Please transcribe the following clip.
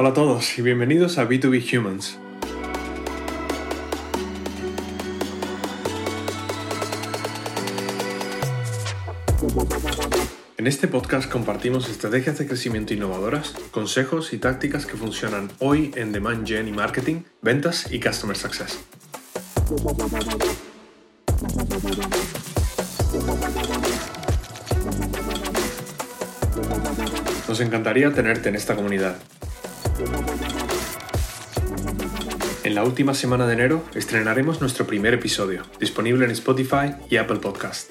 Hola a todos y bienvenidos a B2B Humans. En este podcast compartimos estrategias de crecimiento innovadoras, consejos y tácticas que funcionan hoy en demand gen y marketing, ventas y customer success. Nos encantaría tenerte en esta comunidad. En la última semana de enero estrenaremos nuestro primer episodio, disponible en Spotify y Apple Podcast.